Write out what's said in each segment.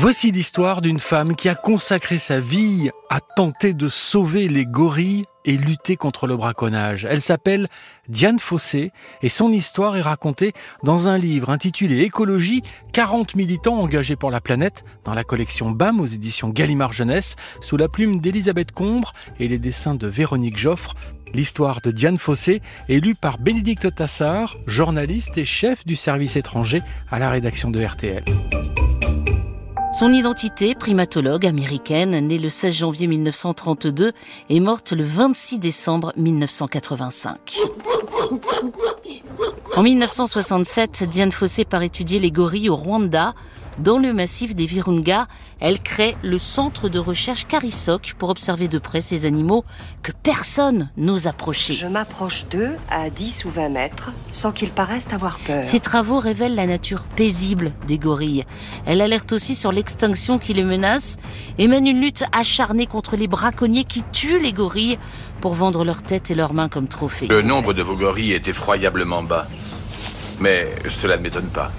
Voici l'histoire d'une femme qui a consacré sa vie à tenter de sauver les gorilles et lutter contre le braconnage. Elle s'appelle Diane Fossé et son histoire est racontée dans un livre intitulé Écologie, 40 militants engagés pour la planète dans la collection BAM aux éditions Gallimard Jeunesse sous la plume d'Elisabeth Combre et les dessins de Véronique Joffre. L'histoire de Diane Fossé est lue par Bénédicte Tassard, journaliste et chef du service étranger à la rédaction de RTL. Son identité, primatologue américaine, née le 16 janvier 1932 et morte le 26 décembre 1985. En 1967, Diane Fossé part étudier les gorilles au Rwanda dans le massif des Virunga, elle crée le centre de recherche Carisoc pour observer de près ces animaux que personne n'ose approcher. Je m'approche d'eux à 10 ou 20 mètres sans qu'ils paraissent avoir peur. Ces travaux révèlent la nature paisible des gorilles. Elle alerte aussi sur l'extinction qui les menace et mène une lutte acharnée contre les braconniers qui tuent les gorilles pour vendre leurs têtes et leurs mains comme trophées. Le nombre de vos gorilles est effroyablement bas. Mais cela ne m'étonne pas.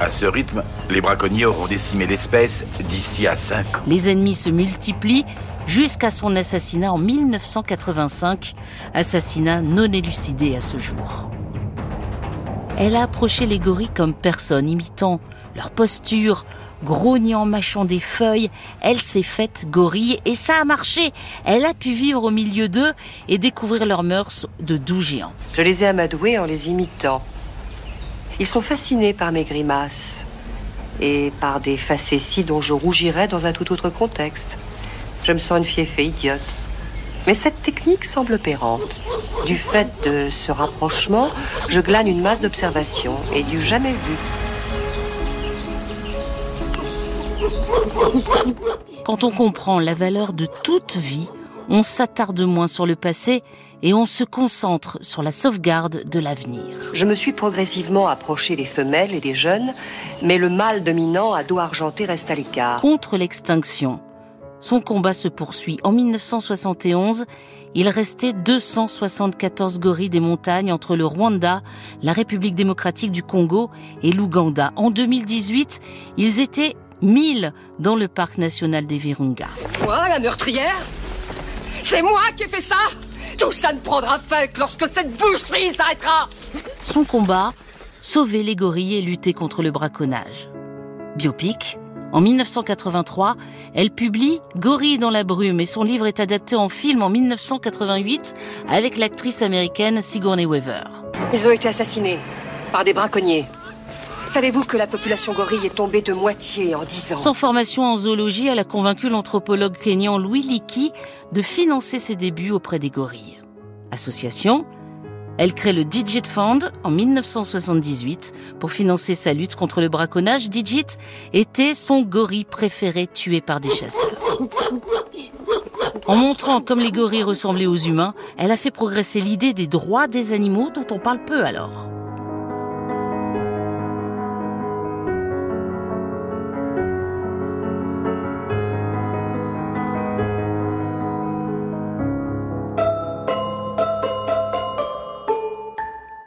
À ce rythme, les braconniers auront décimé l'espèce d'ici à 5 ans. Les ennemis se multiplient jusqu'à son assassinat en 1985, assassinat non élucidé à ce jour. Elle a approché les gorilles comme personne, imitant leur posture, grognant, mâchant des feuilles. Elle s'est faite gorille et ça a marché. Elle a pu vivre au milieu d'eux et découvrir leurs mœurs de doux géants. Je les ai amadoués en les imitant. Ils sont fascinés par mes grimaces et par des facéties dont je rougirais dans un tout autre contexte. Je me sens une fiefée idiote. Mais cette technique semble opérante. Du fait de ce rapprochement, je glane une masse d'observations et du jamais vu. Quand on comprend la valeur de toute vie, on s'attarde moins sur le passé et on se concentre sur la sauvegarde de l'avenir. Je me suis progressivement approché des femelles et des jeunes, mais le mâle dominant à dos argenté reste à l'écart. Contre l'extinction, son combat se poursuit. En 1971, il restait 274 gorilles des montagnes entre le Rwanda, la République démocratique du Congo et l'Ouganda. En 2018, ils étaient 1000 dans le parc national des Virunga. Moi, la meurtrière? C'est moi qui ai fait ça tout ça ne prendra fin que lorsque cette boucherie s'arrêtera Son combat, sauver les gorilles et lutter contre le braconnage. Biopic, en 1983, elle publie Gorille dans la brume et son livre est adapté en film en 1988 avec l'actrice américaine Sigourney Weaver. Ils ont été assassinés par des braconniers. Savez-vous que la population gorille est tombée de moitié en dix ans Sans formation en zoologie, elle a convaincu l'anthropologue kényan Louis Leakey de financer ses débuts auprès des gorilles. Association, elle crée le Digit Fund en 1978 pour financer sa lutte contre le braconnage. Digit était son gorille préféré tué par des chasseurs. En montrant comme les gorilles ressemblaient aux humains, elle a fait progresser l'idée des droits des animaux dont on parle peu alors.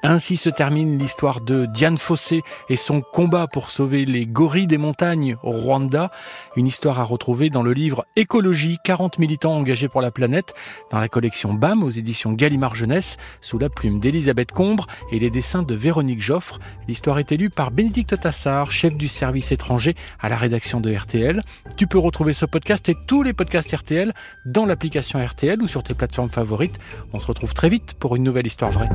Ainsi se termine l'histoire de Diane Fossé et son combat pour sauver les gorilles des montagnes au Rwanda. Une histoire à retrouver dans le livre Écologie, 40 militants engagés pour la planète, dans la collection BAM aux éditions Gallimard Jeunesse, sous la plume d'Elisabeth Combre et les dessins de Véronique Joffre. L'histoire est élue par Bénédicte Tassard, chef du service étranger à la rédaction de RTL. Tu peux retrouver ce podcast et tous les podcasts RTL dans l'application RTL ou sur tes plateformes favorites. On se retrouve très vite pour une nouvelle histoire vraie.